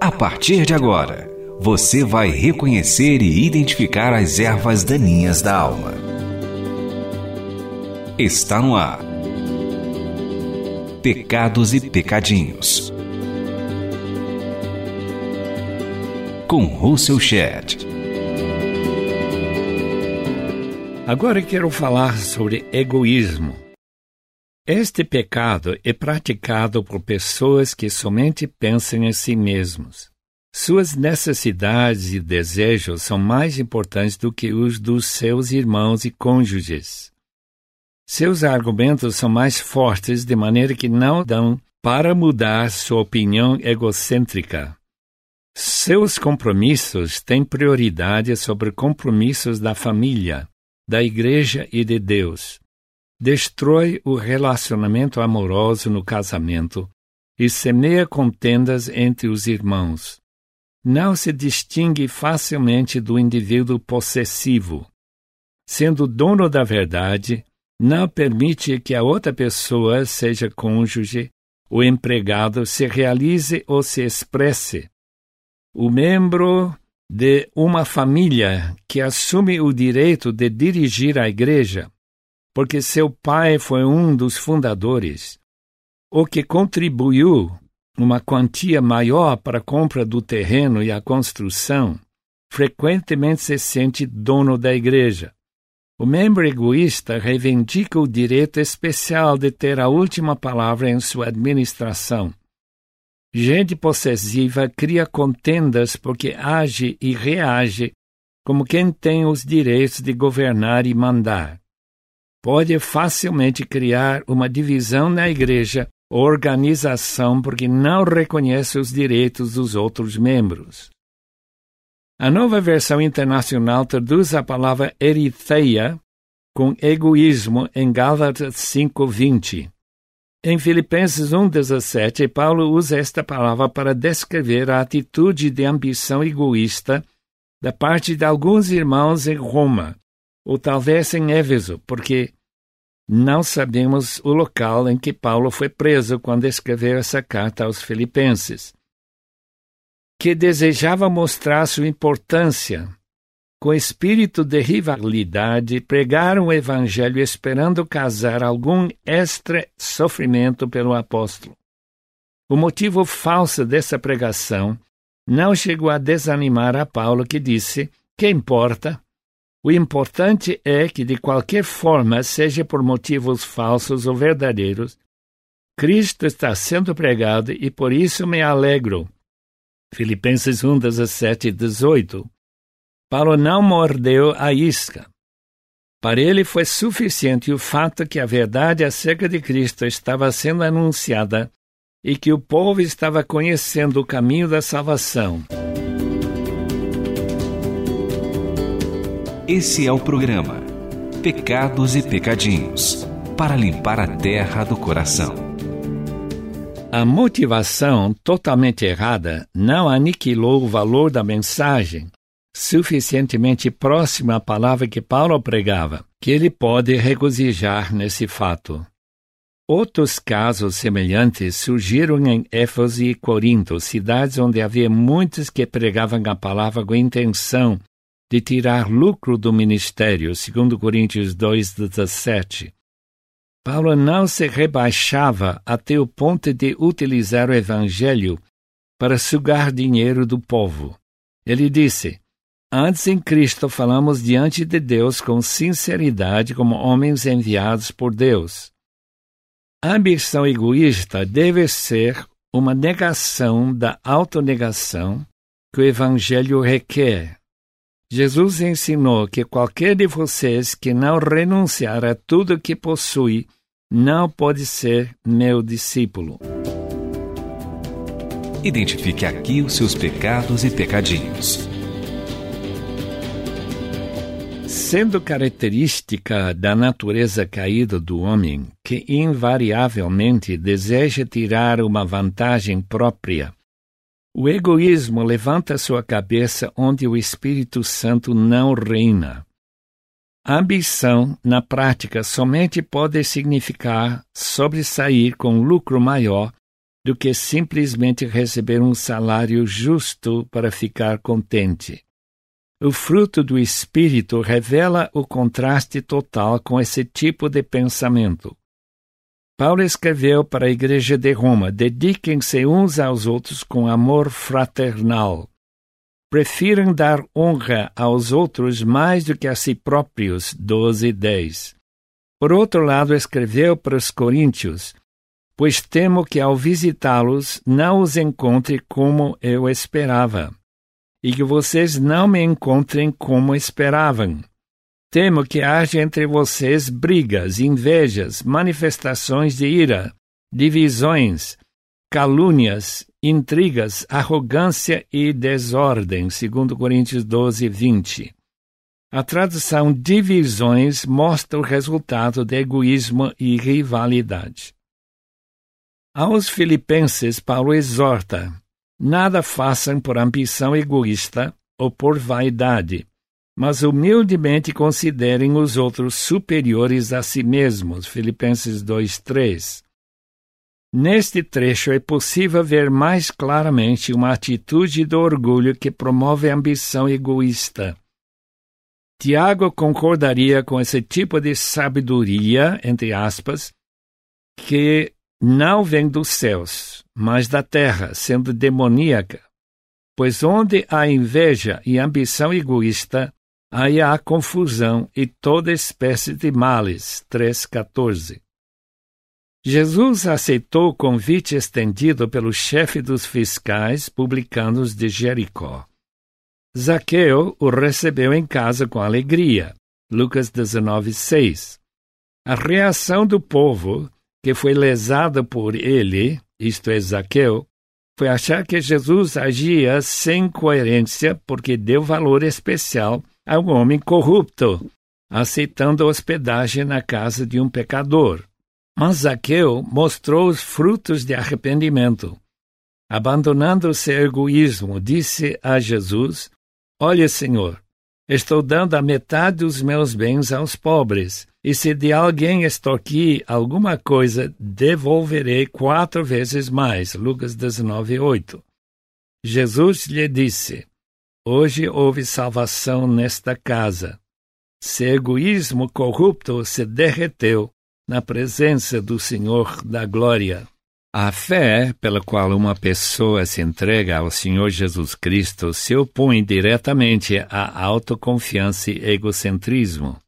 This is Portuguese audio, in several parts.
A partir de agora, você vai reconhecer e identificar as ervas daninhas da alma. Está no ar. Pecados e Pecadinhos. Com Russell Shedd. Agora quero falar sobre egoísmo. Este pecado é praticado por pessoas que somente pensam em si mesmos. Suas necessidades e desejos são mais importantes do que os dos seus irmãos e cônjuges. Seus argumentos são mais fortes de maneira que não dão para mudar sua opinião egocêntrica. Seus compromissos têm prioridade sobre compromissos da família, da igreja e de Deus destrói o relacionamento amoroso no casamento e semeia contendas entre os irmãos. Não se distingue facilmente do indivíduo possessivo. Sendo dono da verdade, não permite que a outra pessoa, seja cônjuge ou empregado, se realize ou se expresse. O membro de uma família que assume o direito de dirigir a igreja porque seu pai foi um dos fundadores, o que contribuiu uma quantia maior para a compra do terreno e a construção, frequentemente se sente dono da igreja. O membro egoísta reivindica o direito especial de ter a última palavra em sua administração. Gente possessiva cria contendas porque age e reage como quem tem os direitos de governar e mandar pode facilmente criar uma divisão na igreja ou organização porque não reconhece os direitos dos outros membros. A nova versão internacional traduz a palavra eritheia com egoísmo em Gálatas 5:20. Em Filipenses 1:17, Paulo usa esta palavra para descrever a atitude de ambição egoísta da parte de alguns irmãos em Roma, ou talvez em Éfeso, porque não sabemos o local em que Paulo foi preso quando escreveu essa carta aos Filipenses, que desejava mostrar sua importância. Com espírito de rivalidade, pregaram o Evangelho esperando causar algum extra sofrimento pelo apóstolo. O motivo falso dessa pregação não chegou a desanimar a Paulo, que disse: Que importa? O importante é que, de qualquer forma, seja por motivos falsos ou verdadeiros, Cristo está sendo pregado e por isso me alegro. Filipenses 1, 17 e 18. Paulo não mordeu a isca. Para ele foi suficiente o fato que a verdade acerca de Cristo estava sendo anunciada e que o povo estava conhecendo o caminho da salvação. Esse é o programa Pecados e Pecadinhos para limpar a terra do coração. A motivação totalmente errada não aniquilou o valor da mensagem suficientemente próxima à palavra que Paulo pregava, que ele pode regozijar nesse fato. Outros casos semelhantes surgiram em Éfeso e Corinto, cidades onde havia muitos que pregavam a palavra com intenção de tirar lucro do ministério, segundo Coríntios 2:17. Paulo não se rebaixava até o ponto de utilizar o evangelho para sugar dinheiro do povo. Ele disse: Antes em Cristo falamos diante de Deus com sinceridade como homens enviados por Deus. A ambição egoísta deve ser uma negação da autonegação que o Evangelho requer. Jesus ensinou que qualquer de vocês que não renunciar a tudo que possui não pode ser meu discípulo. Identifique aqui os seus pecados e pecadinhos. Sendo característica da natureza caída do homem, que invariavelmente deseja tirar uma vantagem própria o egoísmo levanta sua cabeça onde o Espírito Santo não reina. ambição, na prática, somente pode significar sobressair com lucro maior do que simplesmente receber um salário justo para ficar contente. O fruto do espírito revela o contraste total com esse tipo de pensamento. Paulo escreveu para a igreja de Roma: dediquem-se uns aos outros com amor fraternal. Prefiram dar honra aos outros mais do que a si próprios. 12 10. Por outro lado, escreveu para os coríntios: Pois temo que ao visitá-los não os encontre como eu esperava, e que vocês não me encontrem como esperavam Temo que haja entre vocês brigas, invejas, manifestações de ira, divisões, calúnias, intrigas, arrogância e desordem, segundo Coríntios 12, 20. A tradução divisões mostra o resultado de egoísmo e rivalidade. Aos filipenses, Paulo exorta: nada façam por ambição egoísta ou por vaidade, mas humildemente considerem os outros superiores a si mesmos. Filipenses 2:3. Neste trecho é possível ver mais claramente uma atitude do orgulho que promove a ambição egoísta. Tiago concordaria com esse tipo de sabedoria, entre aspas, que não vem dos céus, mas da terra, sendo demoníaca. Pois onde há inveja e ambição egoísta, aí há confusão e toda espécie de males. 3,14. Jesus aceitou o convite estendido pelo chefe dos fiscais publicanos de Jericó. Zaqueu o recebeu em casa com alegria. Lucas 19:6. A reação do povo, que foi lesada por ele, isto é, Zaqueu, foi achar que Jesus agia sem coerência porque deu valor especial a um homem corrupto, aceitando hospedagem na casa de um pecador. Mas Zaqueu mostrou os frutos de arrependimento. Abandonando seu egoísmo, disse a Jesus: Olha, Senhor, estou dando a metade dos meus bens aos pobres, e se de alguém extorquir alguma coisa, devolverei quatro vezes mais. Lucas 19, 8. Jesus lhe disse: Hoje houve salvação nesta casa. Seu egoísmo corrupto se derreteu na presença do Senhor da Glória. A fé pela qual uma pessoa se entrega ao Senhor Jesus Cristo se opõe diretamente à autoconfiança e egocentrismo.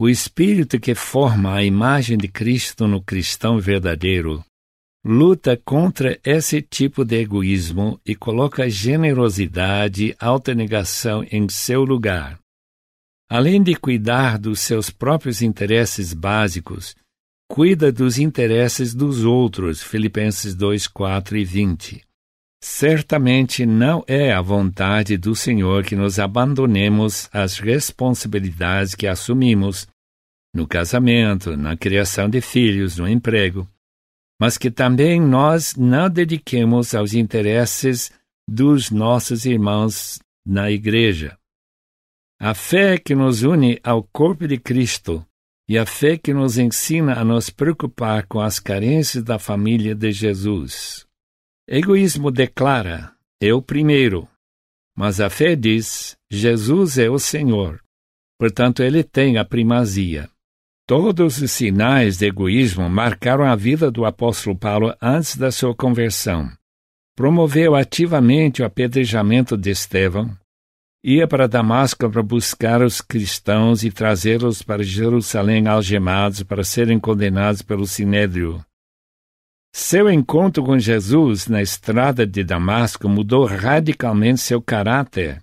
O espírito que forma a imagem de Cristo no cristão verdadeiro luta contra esse tipo de egoísmo e coloca generosidade autonegação em seu lugar. Além de cuidar dos seus próprios interesses básicos, cuida dos interesses dos outros. Filipenses 2, 4 e 20. Certamente não é a vontade do Senhor que nos abandonemos às responsabilidades que assumimos no casamento, na criação de filhos, no emprego mas que também nós não dediquemos aos interesses dos nossos irmãos na Igreja. A fé que nos une ao corpo de Cristo e a fé que nos ensina a nos preocupar com as carências da família de Jesus. Egoísmo declara: eu primeiro. Mas a fé diz: Jesus é o Senhor. Portanto, ele tem a primazia. Todos os sinais de egoísmo marcaram a vida do apóstolo Paulo antes da sua conversão. Promoveu ativamente o apedrejamento de Estevão, ia para Damasco para buscar os cristãos e trazê-los para Jerusalém algemados para serem condenados pelo Sinédrio. Seu encontro com Jesus na estrada de Damasco mudou radicalmente seu caráter.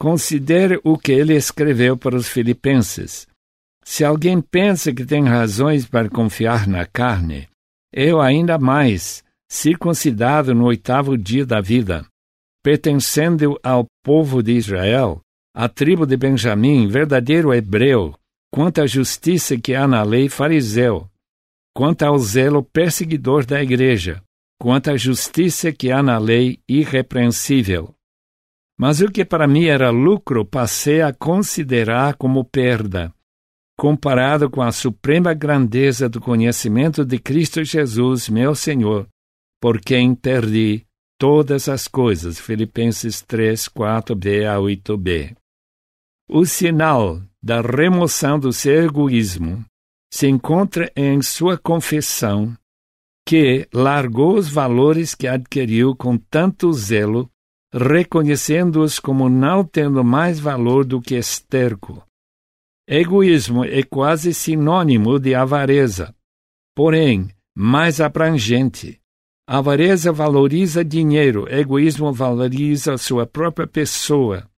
Considere o que ele escreveu para os filipenses. Se alguém pensa que tem razões para confiar na carne, eu ainda mais, circuncidado no oitavo dia da vida, pertencendo ao povo de Israel, à tribo de Benjamim, verdadeiro hebreu, quanto à justiça que há na lei, fariseu, quanto ao zelo perseguidor da igreja, quanto à justiça que há na lei, irrepreensível. Mas o que para mim era lucro, passei a considerar como perda, comparado com a suprema grandeza do conhecimento de Cristo Jesus, meu Senhor, por quem perdi todas as coisas. Filipenses 3, 4b a 8b. O sinal da remoção do seu egoísmo se encontra em sua confissão que largou os valores que adquiriu com tanto zelo, reconhecendo-os como não tendo mais valor do que esterco. Egoísmo é quase sinônimo de avareza, porém mais abrangente. Avareza valoriza dinheiro, egoísmo valoriza sua própria pessoa,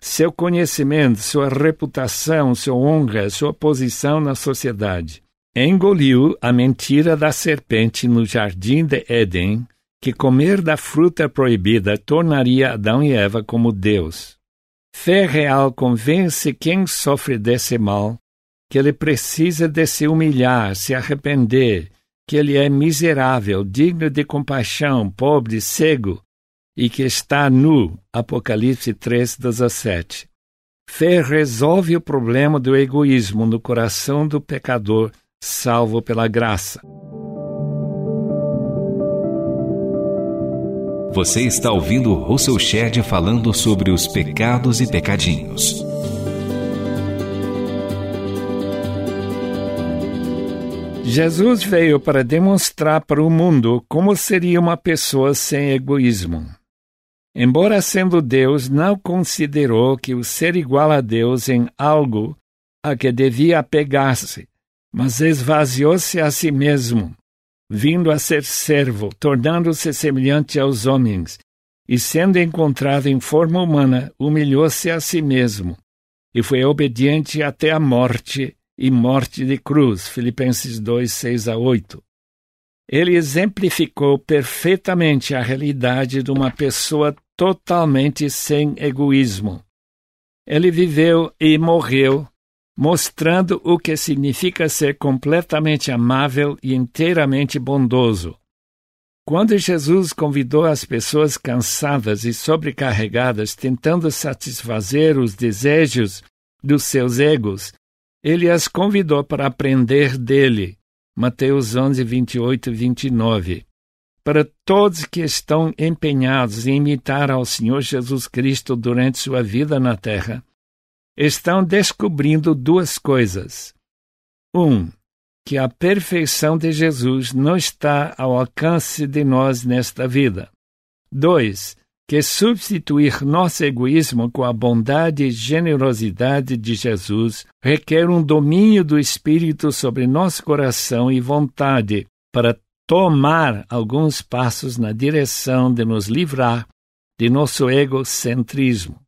seu conhecimento, sua reputação, sua honra, sua posição na sociedade. Engoliu a mentira da serpente no jardim de Éden, que comer da fruta proibida tornaria Adão e Eva como Deus. Fé real convence quem sofre desse mal que ele precisa de se humilhar, se arrepender, que ele é miserável, digno de compaixão, pobre, cego, e que está nu. Apocalipse 3:17. Fé resolve o problema do egoísmo no coração do pecador salvo pela graça. Você está ouvindo Russell Shedd falando sobre os pecados e pecadinhos. Jesus veio para demonstrar para o mundo como seria uma pessoa sem egoísmo. Embora sendo Deus, não considerou que o ser igual a Deus em algo a que devia apegar-se, mas esvaziou-se a si mesmo, vindo a ser servo, tornando-se semelhante aos homens, e sendo encontrado em forma humana, humilhou-se a si mesmo, e foi obediente até a morte e morte de cruz. Filipenses 2, 6 a 8. Ele exemplificou perfeitamente a realidade de uma pessoa totalmente sem egoísmo. Ele viveu e morreu, mostrando o que significa ser completamente amável e inteiramente bondoso. Quando Jesus convidou as pessoas cansadas e sobrecarregadas, tentando satisfazer os desejos dos seus egos, ele as convidou para aprender dele Mateus 11, 28 e 29. Para todos que estão empenhados em imitar ao Senhor Jesus Cristo durante sua vida na terra, estão descobrindo duas coisas. Um, que a perfeição de Jesus não está ao alcance de nós nesta vida. Dois, que substituir nosso egoísmo com a bondade e generosidade de Jesus requer um domínio do Espírito sobre nosso coração e vontade para tomar alguns passos na direção de nos livrar de nosso egocentrismo.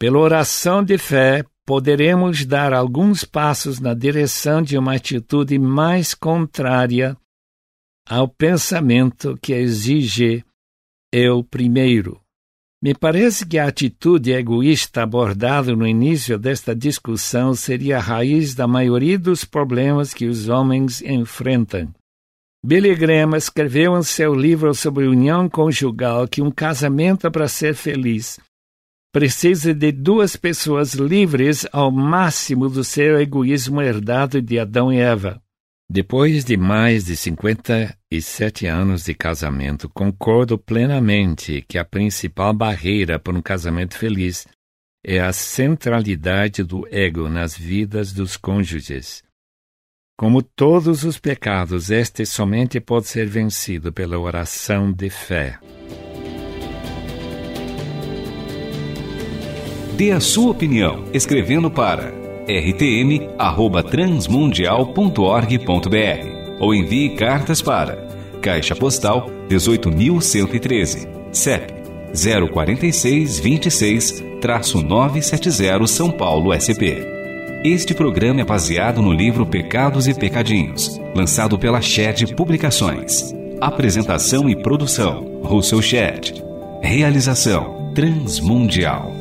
Pela oração de fé, poderemos dar alguns passos na direção de uma atitude mais contrária ao pensamento que exige eu primeiro. Me parece que a atitude egoísta abordada no início desta discussão seria a raiz da maioria dos problemas que os homens enfrentam. Billy Graham escreveu em seu livro sobre união conjugal que um casamento para ser feliz precisa de duas pessoas livres ao máximo do seu egoísmo herdado de Adão e Eva. Depois de mais de 57 anos de casamento, concordo plenamente que a principal barreira para um casamento feliz é a centralidade do ego nas vidas dos cônjuges. Como todos os pecados, este somente pode ser vencido pela oração de fé. Dê a sua opinião escrevendo para rtm@transmundial.org.br ou envie cartas para Caixa Postal 18113, CEP 046 26-970 São Paulo SP. Este programa é baseado no livro Pecados e Pecadinhos, lançado pela Shed Publicações. Apresentação e produção: Russell Shed. Realização: Transmundial.